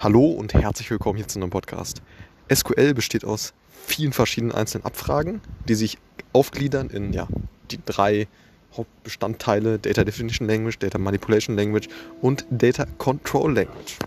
Hallo und herzlich willkommen hier zu einem Podcast. SQL besteht aus vielen verschiedenen einzelnen Abfragen, die sich aufgliedern in ja, die drei Hauptbestandteile Data Definition Language, Data Manipulation Language und Data Control Language.